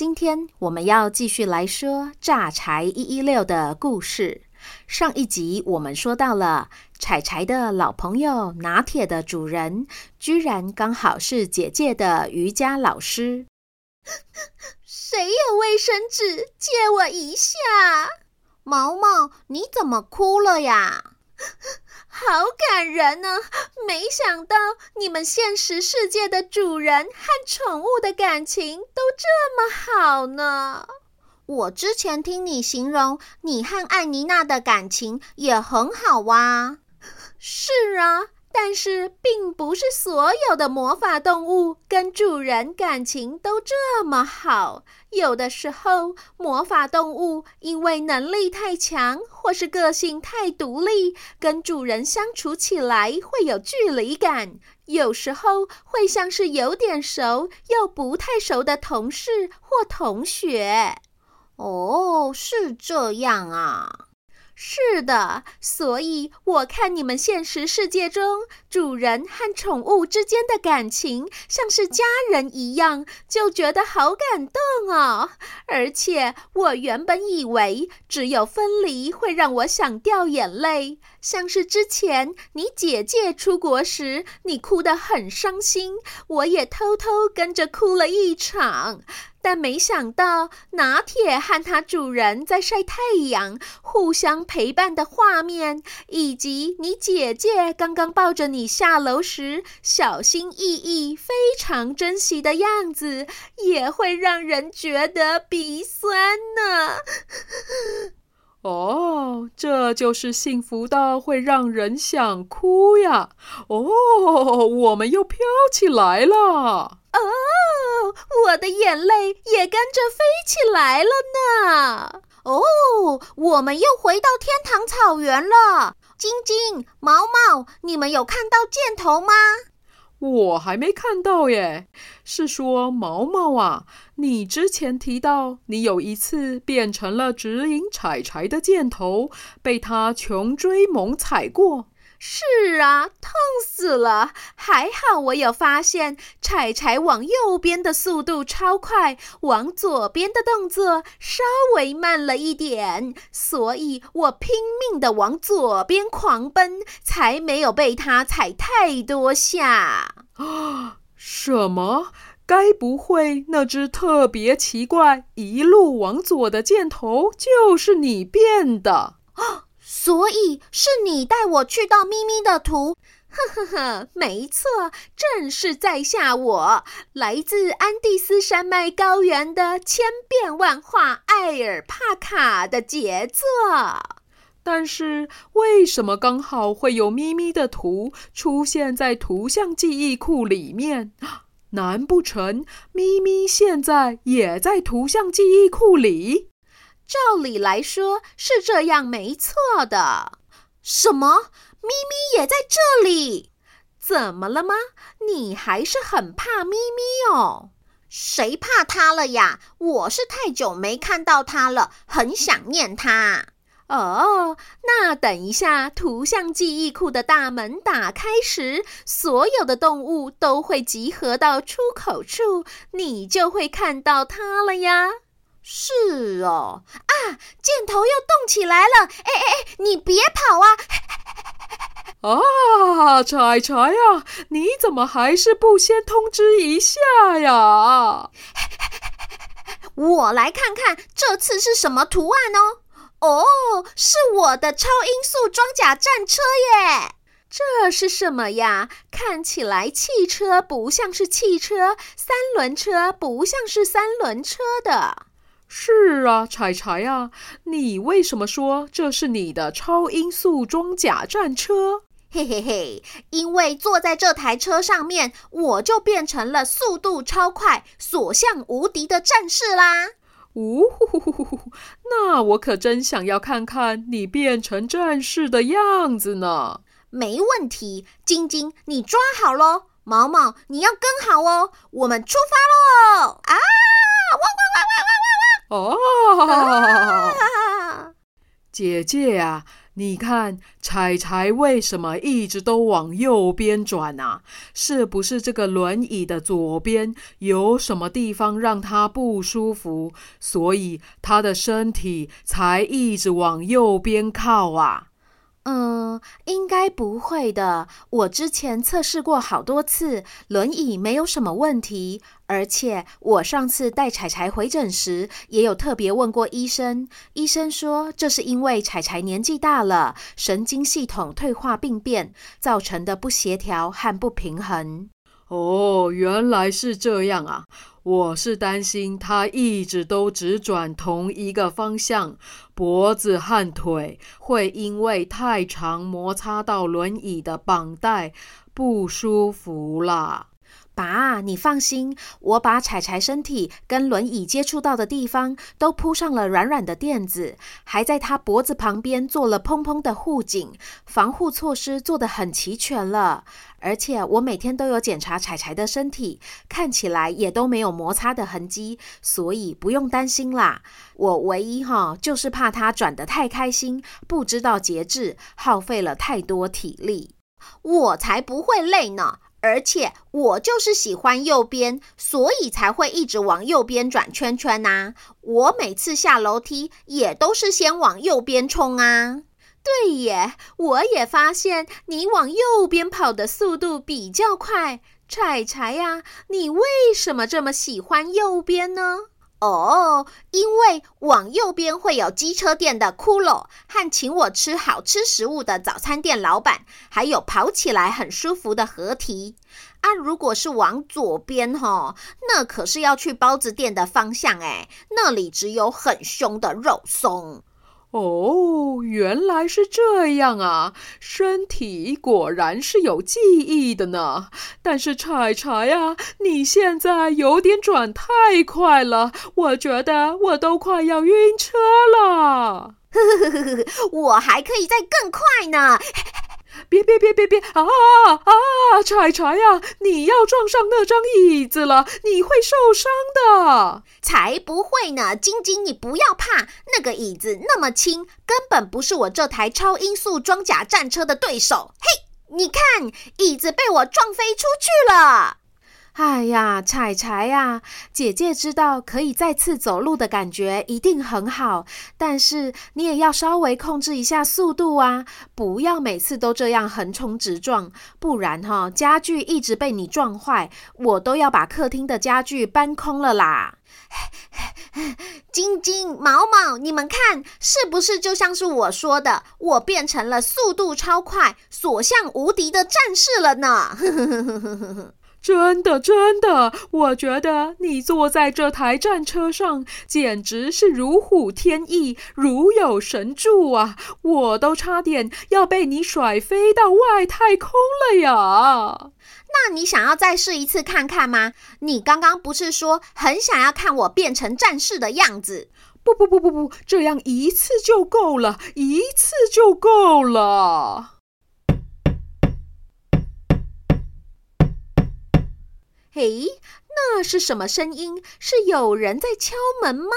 今天我们要继续来说榨柴一一六的故事。上一集我们说到了柴柴的老朋友拿铁的主人，居然刚好是姐姐的瑜伽老师。谁有卫生纸？借我一下。毛毛，你怎么哭了呀？好感人呢！没想到你们现实世界的主人和宠物的感情都这么好呢。我之前听你形容，你和艾妮娜的感情也很好哇。是啊。但是，并不是所有的魔法动物跟主人感情都这么好。有的时候，魔法动物因为能力太强，或是个性太独立，跟主人相处起来会有距离感。有时候会像是有点熟又不太熟的同事或同学。哦，是这样啊。是的，所以我看你们现实世界中主人和宠物之间的感情像是家人一样，就觉得好感动哦。而且我原本以为只有分离会让我想掉眼泪，像是之前你姐姐出国时，你哭得很伤心，我也偷偷跟着哭了一场。但没想到，拿铁和它主人在晒太阳、互相陪伴的画面，以及你姐姐刚刚抱着你下楼时小心翼翼、非常珍惜的样子，也会让人觉得鼻酸呢。哦，这就是幸福到会让人想哭呀！哦，我们又飘起来了。哦，我的眼泪也跟着飞起来了呢！哦，我们又回到天堂草原了。晶晶、毛毛，你们有看到箭头吗？我还没看到耶。是说毛毛啊，你之前提到你有一次变成了指引柴柴的箭头，被他穷追猛踩过。是啊，痛死了！还好我有发现，柴柴往右边的速度超快，往左边的动作稍微慢了一点，所以我拼命的往左边狂奔，才没有被他踩太多下。啊，什么？该不会那只特别奇怪、一路往左的箭头就是你变的？所以是你带我去到咪咪的图，呵呵呵，没错，正是在下我，来自安第斯山脉高原的千变万化艾尔帕卡的杰作。但是为什么刚好会有咪咪的图出现在图像记忆库里面？难不成咪咪现在也在图像记忆库里？照理来说是这样，没错的。什么？咪咪也在这里？怎么了吗？你还是很怕咪咪哦？谁怕它了呀？我是太久没看到它了，很想念它。哦，那等一下，图像记忆库的大门打开时，所有的动物都会集合到出口处，你就会看到它了呀。是哦，啊，箭头又动起来了！哎哎哎，你别跑啊！啊，柴柴啊，你怎么还是不先通知一下呀？我来看看这次是什么图案哦。哦，是我的超音速装甲战车耶！这是什么呀？看起来汽车不像是汽车，三轮车不像是三轮车的。是啊，柴柴啊，你为什么说这是你的超音速装甲战车？嘿嘿嘿，因为坐在这台车上面，我就变成了速度超快、所向无敌的战士啦！呜呼呼呼呼，那我可真想要看看你变成战士的样子呢。没问题，晶晶，你抓好喽，毛毛，你要跟好哦。我们出发喽！啊，汪汪汪汪汪汪汪！哦，姐姐、啊。你看，彩彩为什么一直都往右边转啊？是不是这个轮椅的左边有什么地方让她不舒服，所以她的身体才一直往右边靠啊？嗯，应该不会的。我之前测试过好多次，轮椅没有什么问题。而且我上次带彩彩回诊时，也有特别问过医生。医生说，这是因为彩彩年纪大了，神经系统退化病变造成的不协调和不平衡。哦，原来是这样啊！我是担心他一直都只转同一个方向，脖子和腿会因为太长摩擦到轮椅的绑带，不舒服啦。爸，你放心，我把彩彩身体跟轮椅接触到的地方都铺上了软软的垫子，还在他脖子旁边做了蓬蓬的护颈，防护措施做得很齐全了。而且我每天都有检查彩彩的身体，看起来也都没有摩擦的痕迹，所以不用担心啦。我唯一哈就是怕他转得太开心，不知道节制，耗费了太多体力。我才不会累呢。而且我就是喜欢右边，所以才会一直往右边转圈圈呐。我每次下楼梯也都是先往右边冲啊。对耶，我也发现你往右边跑的速度比较快。柴柴呀，你为什么这么喜欢右边呢？哦，因为往右边会有机车店的骷髅和请我吃好吃食物的早餐店老板，还有跑起来很舒服的河堤。啊，如果是往左边哈，那可是要去包子店的方向诶，那里只有很凶的肉松。哦，原来是这样啊！身体果然是有记忆的呢。但是彩彩呀，你现在有点转太快了，我觉得我都快要晕车了。呵呵呵呵呵，我还可以再更快呢。别别别别别啊啊！柴柴呀，你要撞上那张椅子了，你会受伤的。才不会呢，晶晶，你不要怕，那个椅子那么轻，根本不是我这台超音速装甲战车的对手。嘿，你看，椅子被我撞飞出去了。哎呀，彩彩呀，姐姐知道可以再次走路的感觉一定很好，但是你也要稍微控制一下速度啊，不要每次都这样横冲直撞，不然哈，家具一直被你撞坏，我都要把客厅的家具搬空了啦。晶晶、毛毛，你们看，是不是就像是我说的，我变成了速度超快、所向无敌的战士了呢？真的，真的，我觉得你坐在这台战车上，简直是如虎添翼，如有神助啊！我都差点要被你甩飞到外太空了呀！那你想要再试一次看看吗？你刚刚不是说很想要看我变成战士的样子？不不不不不，这样一次就够了，一次就够了。诶，那是什么声音？是有人在敲门吗？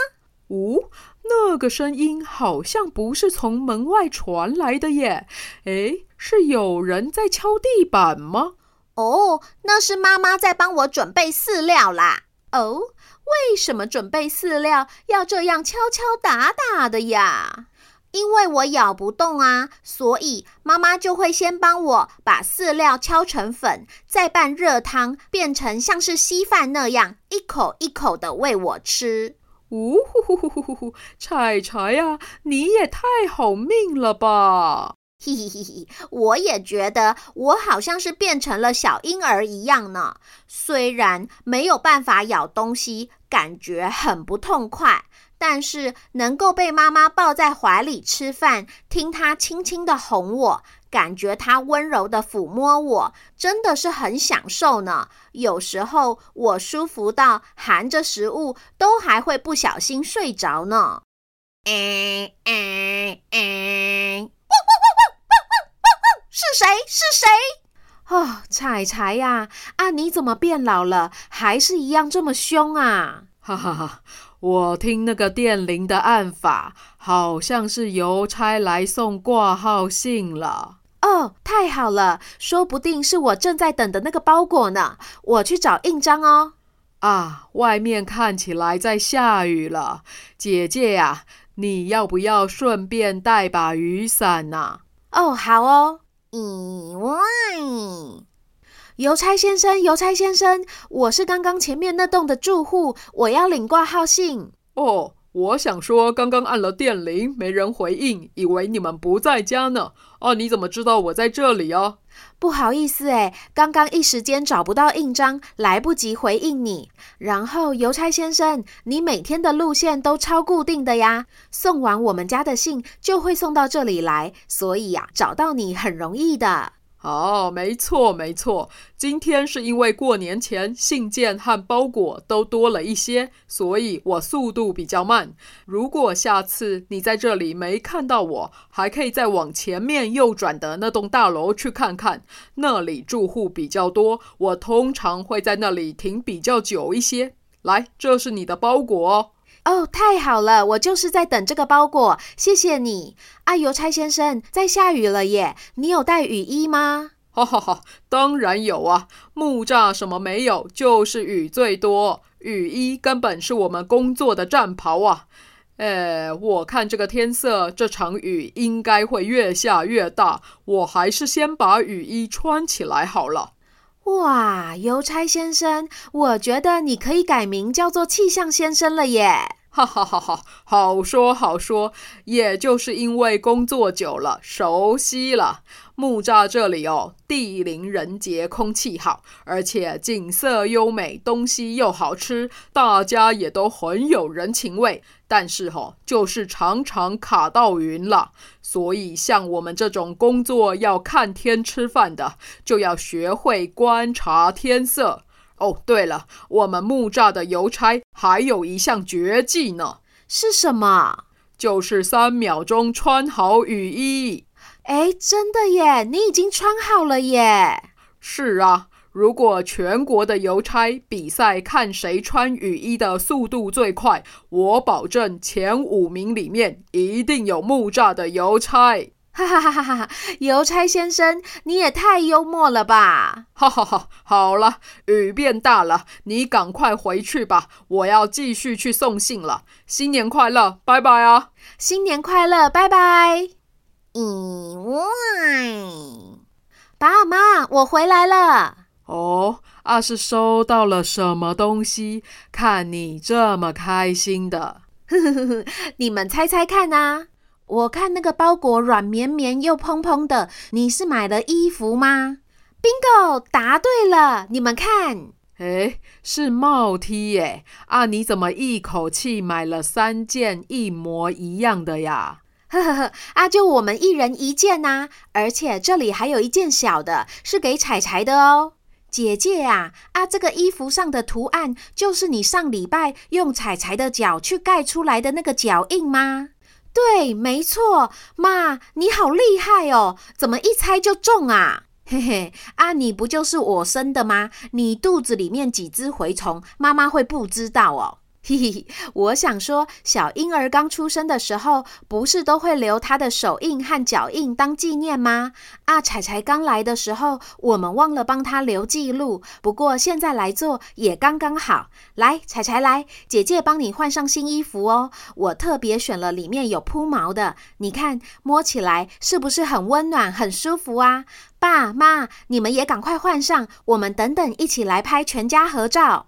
哦，那个声音好像不是从门外传来的耶。诶，是有人在敲地板吗？哦，那是妈妈在帮我准备饲料啦。哦，为什么准备饲料要这样敲敲打打的呀？因为我咬不动啊，所以妈妈就会先帮我把饲料敲成粉，再拌热汤，变成像是稀饭那样，一口一口的喂我吃。呜呼呼呼呼呼！柴柴呀，你也太好命了吧！嘿嘿嘿嘿，我也觉得我好像是变成了小婴儿一样呢。虽然没有办法咬东西，感觉很不痛快。但是能够被妈妈抱在怀里吃饭，听她轻轻的哄我，感觉她温柔的抚摸我，真的是很享受呢。有时候我舒服到含着食物都还会不小心睡着呢。诶诶诶！汪汪汪汪汪汪汪汪！是谁？是谁？哦，彩彩呀！啊，你怎么变老了？还是一样这么凶啊？哈哈哈。我听那个电铃的按法，好像是邮差来送挂号信了。哦，太好了，说不定是我正在等的那个包裹呢。我去找印章哦。啊，外面看起来在下雨了，姐姐呀，你要不要顺便带把雨伞呐？哦，好哦。以外。邮差先生，邮差先生，我是刚刚前面那栋的住户，我要领挂号信。哦，我想说，刚刚按了电铃，没人回应，以为你们不在家呢。哦，你怎么知道我在这里啊？不好意思，诶，刚刚一时间找不到印章，来不及回应你。然后，邮差先生，你每天的路线都超固定的呀，送完我们家的信就会送到这里来，所以呀，找到你很容易的。哦，没错没错，今天是因为过年前信件和包裹都多了一些，所以我速度比较慢。如果下次你在这里没看到我，还可以再往前面右转的那栋大楼去看看，那里住户比较多，我通常会在那里停比较久一些。来，这是你的包裹哦。哦，太好了！我就是在等这个包裹，谢谢你，啊，邮差先生。在下雨了耶，你有带雨衣吗？哈哈哈，当然有啊，木栅什么没有，就是雨最多。雨衣根本是我们工作的战袍啊！呃，我看这个天色，这场雨应该会越下越大，我还是先把雨衣穿起来好了。哇，邮差先生，我觉得你可以改名叫做气象先生了耶！哈哈哈哈，好说好说，也就是因为工作久了，熟悉了。木栅这里哦，地灵人杰，空气好，而且景色优美，东西又好吃，大家也都很有人情味。但是哈、哦，就是常常卡到云了，所以像我们这种工作要看天吃饭的，就要学会观察天色。哦，对了，我们木栅的邮差还有一项绝技呢，是什么？就是三秒钟穿好雨衣。哎，真的耶，你已经穿好了耶。是啊。如果全国的邮差比赛看谁穿雨衣的速度最快，我保证前五名里面一定有木栅的邮差。哈哈哈哈哈！邮差先生，你也太幽默了吧！哈哈哈！好了，雨变大了，你赶快回去吧，我要继续去送信了。新年快乐，拜拜啊！新年快乐，拜拜。以外，爸妈，我回来了。哦，啊，是收到了什么东西？看你这么开心的，呵呵呵，你们猜猜看啊？我看那个包裹软绵绵又蓬蓬的，你是买了衣服吗？Bingo，答对了！你们看，诶，是帽 T 耶！啊，你怎么一口气买了三件一模一样的呀？呵呵呵，啊，就我们一人一件呐，啊，而且这里还有一件小的，是给彩彩的哦。姐姐啊，啊，这个衣服上的图案就是你上礼拜用彩彩的脚去盖出来的那个脚印吗？对，没错。妈，你好厉害哦，怎么一猜就中啊？嘿嘿，啊，你不就是我生的吗？你肚子里面几只蛔虫，妈妈会不知道哦？嘿嘿，我想说，小婴儿刚出生的时候，不是都会留他的手印和脚印当纪念吗？啊，柴柴刚来的时候，我们忘了帮他留记录。不过现在来做也刚刚好。来，柴柴来，姐姐帮你换上新衣服哦。我特别选了里面有铺毛的，你看摸起来是不是很温暖、很舒服啊？爸妈，你们也赶快换上，我们等等一起来拍全家合照。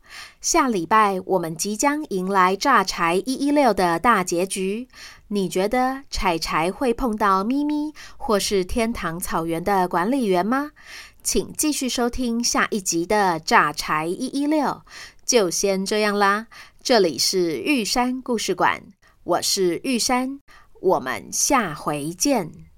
下礼拜我们即将迎来榨柴一一六的大结局，你觉得柴柴会碰到咪咪或是天堂草原的管理员吗？请继续收听下一集的榨柴一一六，就先这样啦。这里是玉山故事馆，我是玉山，我们下回见。